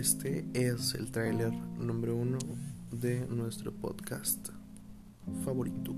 Este es el tráiler número uno de nuestro podcast favorito.